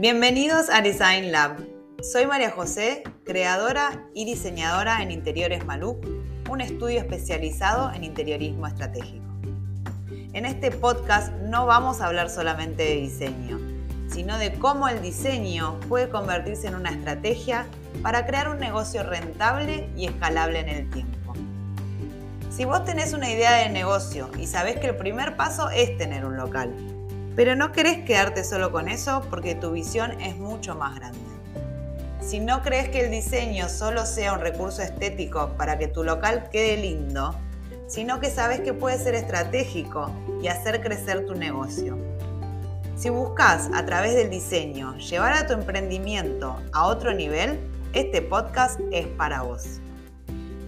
Bienvenidos a Design Lab. Soy María José, creadora y diseñadora en Interiores Maluc, un estudio especializado en interiorismo estratégico. En este podcast no vamos a hablar solamente de diseño, sino de cómo el diseño puede convertirse en una estrategia para crear un negocio rentable y escalable en el tiempo. Si vos tenés una idea de negocio y sabés que el primer paso es tener un local, pero no querés quedarte solo con eso porque tu visión es mucho más grande. Si no crees que el diseño solo sea un recurso estético para que tu local quede lindo, sino que sabes que puede ser estratégico y hacer crecer tu negocio. Si buscas a través del diseño llevar a tu emprendimiento a otro nivel, este podcast es para vos.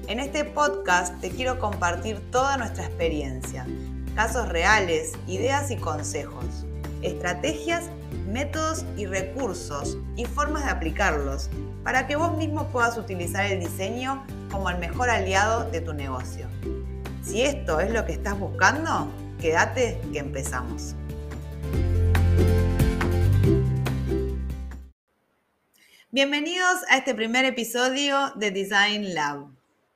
En este podcast te quiero compartir toda nuestra experiencia, casos reales, ideas y consejos, estrategias, métodos y recursos y formas de aplicarlos para que vos mismo puedas utilizar el diseño como el mejor aliado de tu negocio. Si esto es lo que estás buscando, quédate que empezamos. Bienvenidos a este primer episodio de Design Lab.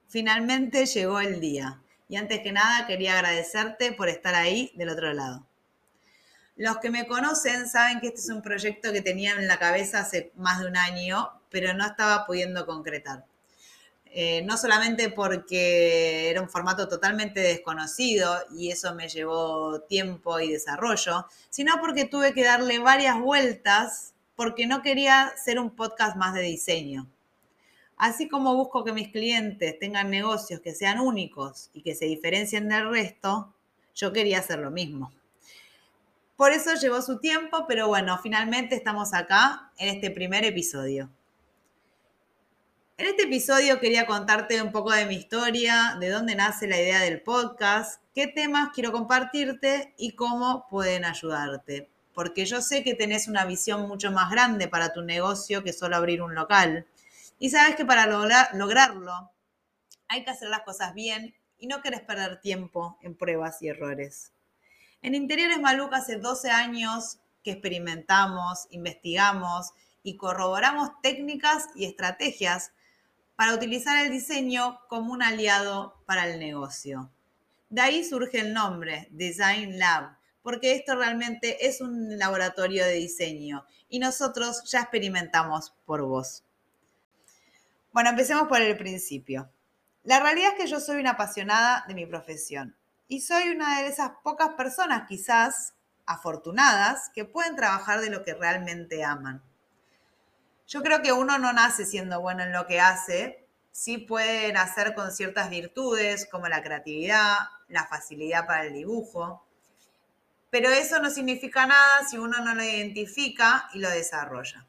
Finalmente llegó el día y antes que nada quería agradecerte por estar ahí del otro lado. Los que me conocen saben que este es un proyecto que tenía en la cabeza hace más de un año, pero no estaba pudiendo concretar. Eh, no solamente porque era un formato totalmente desconocido y eso me llevó tiempo y desarrollo, sino porque tuve que darle varias vueltas porque no quería ser un podcast más de diseño. Así como busco que mis clientes tengan negocios que sean únicos y que se diferencien del resto, yo quería hacer lo mismo. Por eso llevó su tiempo, pero bueno, finalmente estamos acá en este primer episodio. En este episodio quería contarte un poco de mi historia, de dónde nace la idea del podcast, qué temas quiero compartirte y cómo pueden ayudarte. Porque yo sé que tenés una visión mucho más grande para tu negocio que solo abrir un local. Y sabes que para lograrlo hay que hacer las cosas bien y no querés perder tiempo en pruebas y errores. En Interiores Maluca hace 12 años que experimentamos, investigamos y corroboramos técnicas y estrategias para utilizar el diseño como un aliado para el negocio. De ahí surge el nombre, Design Lab, porque esto realmente es un laboratorio de diseño y nosotros ya experimentamos por vos. Bueno, empecemos por el principio. La realidad es que yo soy una apasionada de mi profesión y soy una de esas pocas personas quizás afortunadas que pueden trabajar de lo que realmente aman. Yo creo que uno no nace siendo bueno en lo que hace, sí puede nacer con ciertas virtudes como la creatividad, la facilidad para el dibujo, pero eso no significa nada si uno no lo identifica y lo desarrolla.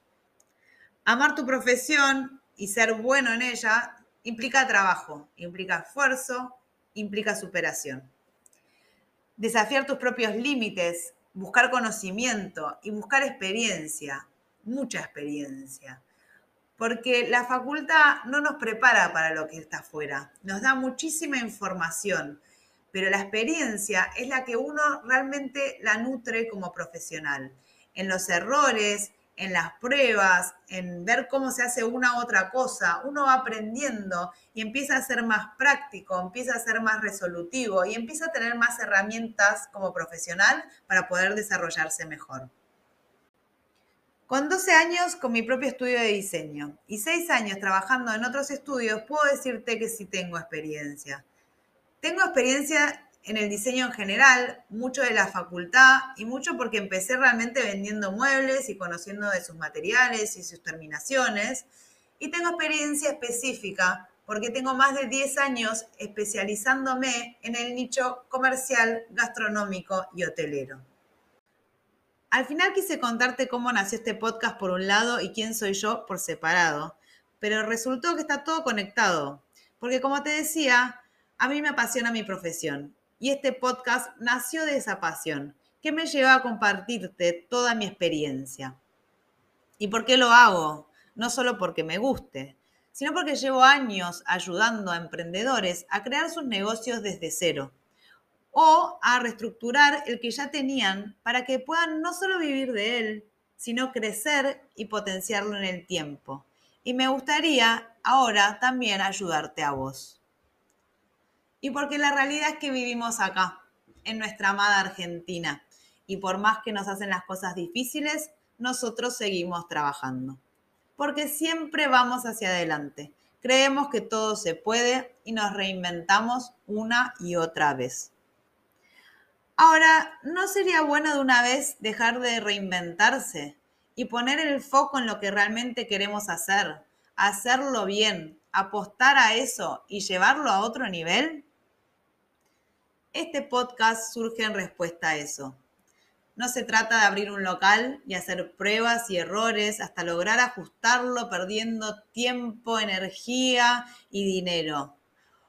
Amar tu profesión y ser bueno en ella implica trabajo, implica esfuerzo, implica superación. Desafiar tus propios límites, buscar conocimiento y buscar experiencia, mucha experiencia. Porque la facultad no nos prepara para lo que está afuera, nos da muchísima información, pero la experiencia es la que uno realmente la nutre como profesional. En los errores, en las pruebas, en ver cómo se hace una u otra cosa, uno va aprendiendo y empieza a ser más práctico, empieza a ser más resolutivo y empieza a tener más herramientas como profesional para poder desarrollarse mejor. Con 12 años con mi propio estudio de diseño y 6 años trabajando en otros estudios, puedo decirte que sí tengo experiencia. Tengo experiencia en el diseño en general, mucho de la facultad y mucho porque empecé realmente vendiendo muebles y conociendo de sus materiales y sus terminaciones. Y tengo experiencia específica porque tengo más de 10 años especializándome en el nicho comercial, gastronómico y hotelero. Al final quise contarte cómo nació este podcast por un lado y quién soy yo por separado, pero resultó que está todo conectado, porque como te decía, a mí me apasiona mi profesión y este podcast nació de esa pasión que me lleva a compartirte toda mi experiencia. ¿Y por qué lo hago? No solo porque me guste, sino porque llevo años ayudando a emprendedores a crear sus negocios desde cero o a reestructurar el que ya tenían para que puedan no solo vivir de él, sino crecer y potenciarlo en el tiempo. Y me gustaría ahora también ayudarte a vos. Y porque la realidad es que vivimos acá, en nuestra amada Argentina, y por más que nos hacen las cosas difíciles, nosotros seguimos trabajando. Porque siempre vamos hacia adelante. Creemos que todo se puede y nos reinventamos una y otra vez. Ahora, ¿no sería bueno de una vez dejar de reinventarse y poner el foco en lo que realmente queremos hacer, hacerlo bien, apostar a eso y llevarlo a otro nivel? Este podcast surge en respuesta a eso. No se trata de abrir un local y hacer pruebas y errores hasta lograr ajustarlo perdiendo tiempo, energía y dinero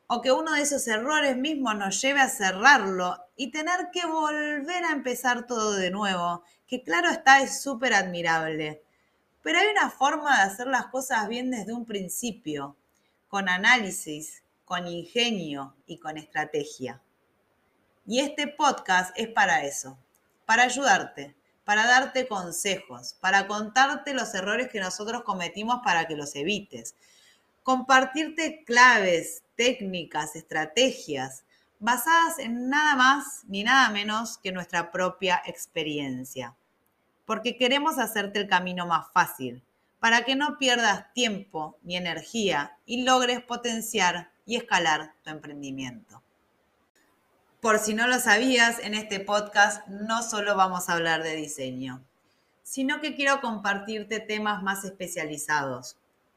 o que uno de esos errores mismos nos lleve a cerrarlo y tener que volver a empezar todo de nuevo, que claro está es súper admirable. Pero hay una forma de hacer las cosas bien desde un principio, con análisis, con ingenio y con estrategia. Y este podcast es para eso, para ayudarte, para darte consejos, para contarte los errores que nosotros cometimos para que los evites, compartirte claves, técnicas, estrategias basadas en nada más ni nada menos que nuestra propia experiencia. Porque queremos hacerte el camino más fácil, para que no pierdas tiempo ni energía y logres potenciar y escalar tu emprendimiento. Por si no lo sabías, en este podcast no solo vamos a hablar de diseño, sino que quiero compartirte temas más especializados,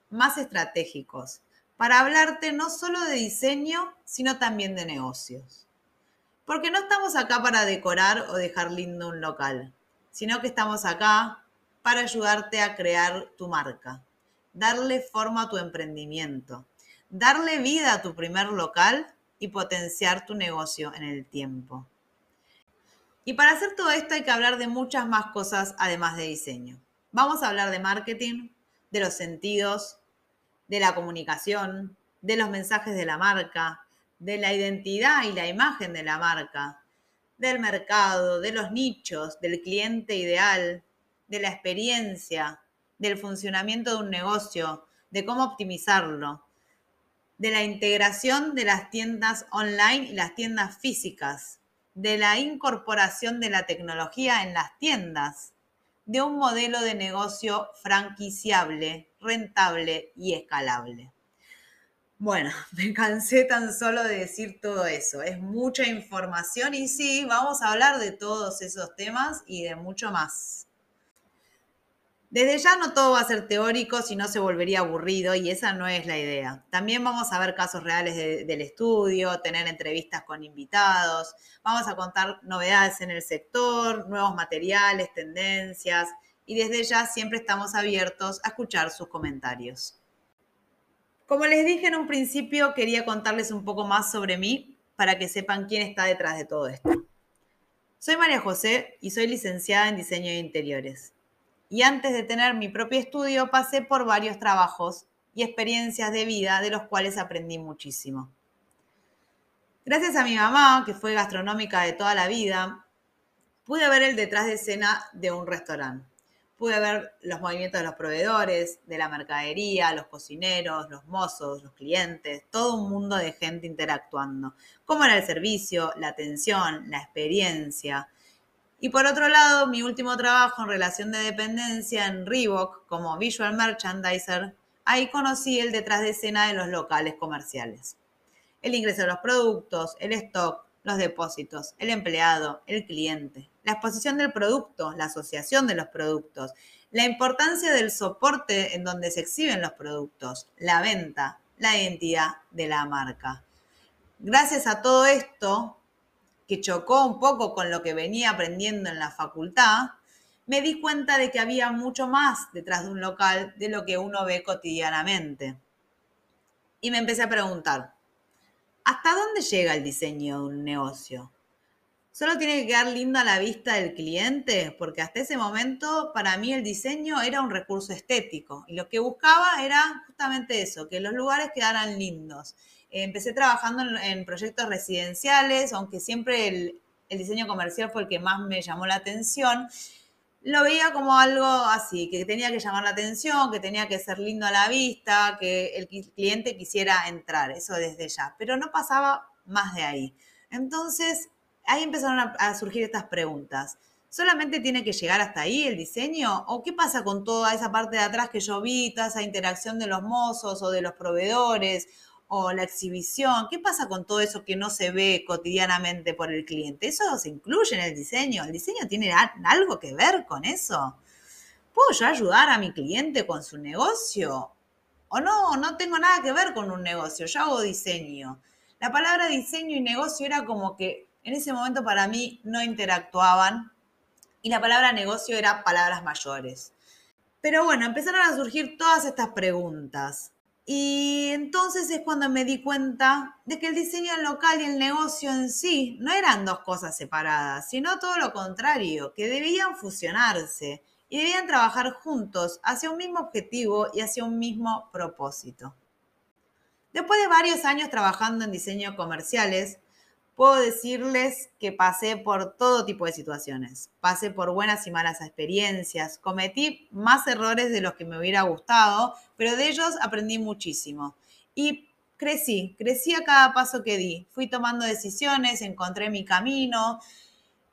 más estratégicos, para hablarte no solo de diseño, sino también de negocios. Porque no estamos acá para decorar o dejar lindo un local, sino que estamos acá para ayudarte a crear tu marca, darle forma a tu emprendimiento, darle vida a tu primer local y potenciar tu negocio en el tiempo. Y para hacer todo esto hay que hablar de muchas más cosas además de diseño. Vamos a hablar de marketing, de los sentidos, de la comunicación, de los mensajes de la marca, de la identidad y la imagen de la marca, del mercado, de los nichos, del cliente ideal, de la experiencia, del funcionamiento de un negocio, de cómo optimizarlo, de la integración de las tiendas online y las tiendas físicas, de la incorporación de la tecnología en las tiendas, de un modelo de negocio franquiciable, rentable y escalable. Bueno, me cansé tan solo de decir todo eso. Es mucha información y sí, vamos a hablar de todos esos temas y de mucho más. Desde ya no todo va a ser teórico, si no se volvería aburrido y esa no es la idea. También vamos a ver casos reales del estudio, tener entrevistas con invitados, vamos a contar novedades en el sector, nuevos materiales, tendencias y desde ya siempre estamos abiertos a escuchar sus comentarios. Como les dije en un principio, quería contarles un poco más sobre mí para que sepan quién está detrás de todo esto. Soy María José y soy licenciada en diseño de interiores y antes de tener mi propio estudio pasé por varios trabajos y experiencias de vida de los cuales aprendí muchísimo. Gracias a mi mamá, que fue gastronómica de toda la vida, pude ver el detrás de escena de un restaurante. Pude ver los movimientos de los proveedores, de la mercadería, los cocineros, los mozos, los clientes, todo un mundo de gente interactuando. Cómo era el servicio, la atención, la experiencia, y por otro lado, mi último trabajo en relación de dependencia en Reebok como visual merchandiser, ahí conocí el detrás de escena de los locales comerciales. El ingreso de los productos, el stock, los depósitos, el empleado, el cliente, la exposición del producto, la asociación de los productos, la importancia del soporte en donde se exhiben los productos, la venta, la identidad de la marca. Gracias a todo esto, que chocó un poco con lo que venía aprendiendo en la facultad, me di cuenta de que había mucho más detrás de un local de lo que uno ve cotidianamente. Y me empecé a preguntar, ¿hasta dónde llega el diseño de un negocio? ¿Solo tiene que quedar lindo a la vista del cliente? Porque hasta ese momento para mí el diseño era un recurso estético y lo que buscaba era justamente eso, que los lugares quedaran lindos empecé trabajando en, proyectos residenciales, aunque siempre el, diseño comercial fue el que más me llamó la atención. lo veía como algo así, que tenía que llamar la atención, que tenía que ser lindo a la vista, que el cliente quisiera entrar, eso desde ya, pero no pasaba más de ahí. Entonces, ahí empezaron a, surgir estas preguntas. ¿Solamente tiene que llegar hasta ahí el diseño? ¿O qué pasa con toda esa parte de atrás que yo vi, toda esa interacción de los mozos o de los proveedores? O la exhibición, ¿qué pasa con todo eso que no se ve cotidianamente por el cliente? Eso se incluye en el diseño. ¿El diseño tiene algo que ver con eso? ¿Puedo yo ayudar a mi cliente con su negocio? O no, no tengo nada que ver con un negocio, yo hago diseño. La palabra diseño y negocio era como que en ese momento para mí no interactuaban y la palabra negocio era palabras mayores. Pero bueno, empezaron a surgir todas estas preguntas. Y entonces es cuando me di cuenta de que el diseño local y el negocio en sí no eran dos cosas separadas, sino todo lo contrario, que debían fusionarse y debían trabajar juntos hacia un mismo objetivo y hacia un mismo propósito. Después de varios años trabajando en diseño comerciales, puedo decirles que pasé por todo tipo de situaciones. Pasé por buenas y malas experiencias. Cometí más errores de los que me hubiera gustado, pero de ellos aprendí muchísimo. Y crecí, crecí a cada paso que di. Fui tomando decisiones, encontré mi camino,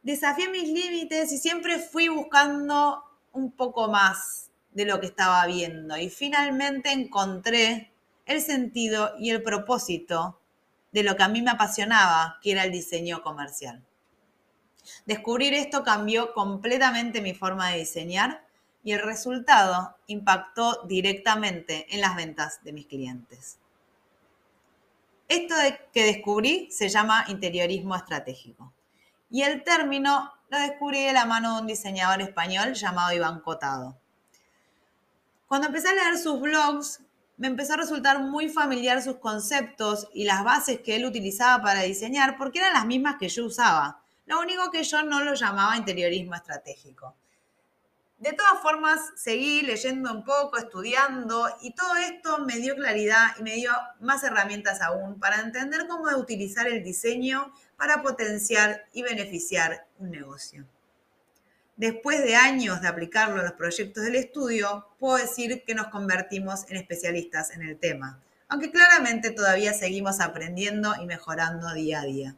desafié mis límites y siempre fui buscando un poco más de lo que estaba viendo. Y finalmente encontré el sentido y el propósito de lo que a mí me apasionaba, que era el diseño comercial. Descubrir esto cambió completamente mi forma de diseñar y el resultado impactó directamente en las ventas de mis clientes. Esto que descubrí se llama interiorismo estratégico y el término lo descubrí de la mano de un diseñador español llamado Iván Cotado. Cuando empecé a leer sus blogs, me empezó a resultar muy familiar sus conceptos y las bases que él utilizaba para diseñar porque eran las mismas que yo usaba. Lo único que yo no lo llamaba interiorismo estratégico. De todas formas, seguí leyendo un poco, estudiando y todo esto me dio claridad y me dio más herramientas aún para entender cómo utilizar el diseño para potenciar y beneficiar un negocio. Después de años de aplicarlo a los proyectos del estudio, puedo decir que nos convertimos en especialistas en el tema, aunque claramente todavía seguimos aprendiendo y mejorando día a día.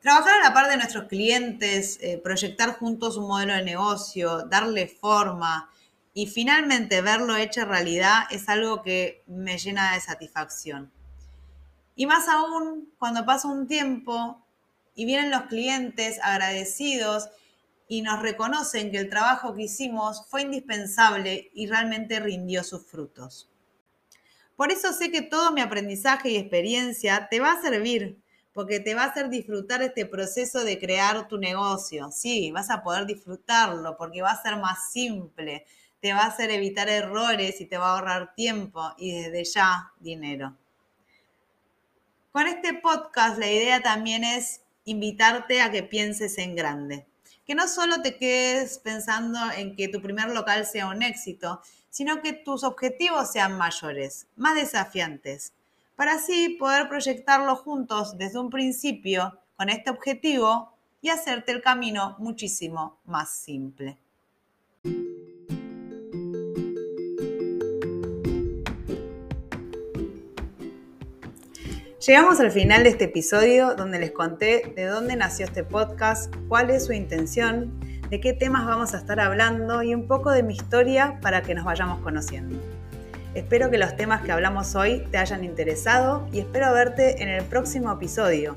Trabajar a la par de nuestros clientes, eh, proyectar juntos un modelo de negocio, darle forma y finalmente verlo hecho realidad es algo que me llena de satisfacción. Y más aún cuando pasa un tiempo y vienen los clientes agradecidos y nos reconocen que el trabajo que hicimos fue indispensable y realmente rindió sus frutos. Por eso sé que todo mi aprendizaje y experiencia te va a servir, porque te va a hacer disfrutar este proceso de crear tu negocio. Sí, vas a poder disfrutarlo porque va a ser más simple, te va a hacer evitar errores y te va a ahorrar tiempo y desde ya dinero. Con este podcast la idea también es invitarte a que pienses en grande que no solo te quedes pensando en que tu primer local sea un éxito, sino que tus objetivos sean mayores, más desafiantes, para así poder proyectarlo juntos desde un principio con este objetivo y hacerte el camino muchísimo más simple. Llegamos al final de este episodio donde les conté de dónde nació este podcast, cuál es su intención, de qué temas vamos a estar hablando y un poco de mi historia para que nos vayamos conociendo. Espero que los temas que hablamos hoy te hayan interesado y espero verte en el próximo episodio,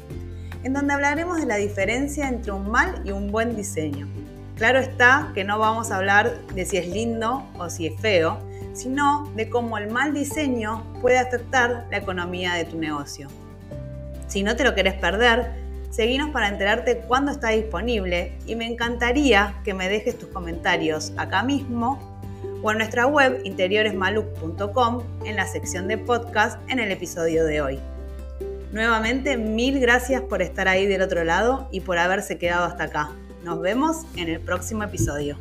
en donde hablaremos de la diferencia entre un mal y un buen diseño. Claro está que no vamos a hablar de si es lindo o si es feo, sino de cómo el mal diseño puede afectar la economía de tu negocio. Si no te lo querés perder, seguinos para enterarte cuándo está disponible y me encantaría que me dejes tus comentarios acá mismo o en nuestra web interioresmaluc.com en la sección de podcast en el episodio de hoy. Nuevamente, mil gracias por estar ahí del otro lado y por haberse quedado hasta acá. Nos vemos en el próximo episodio.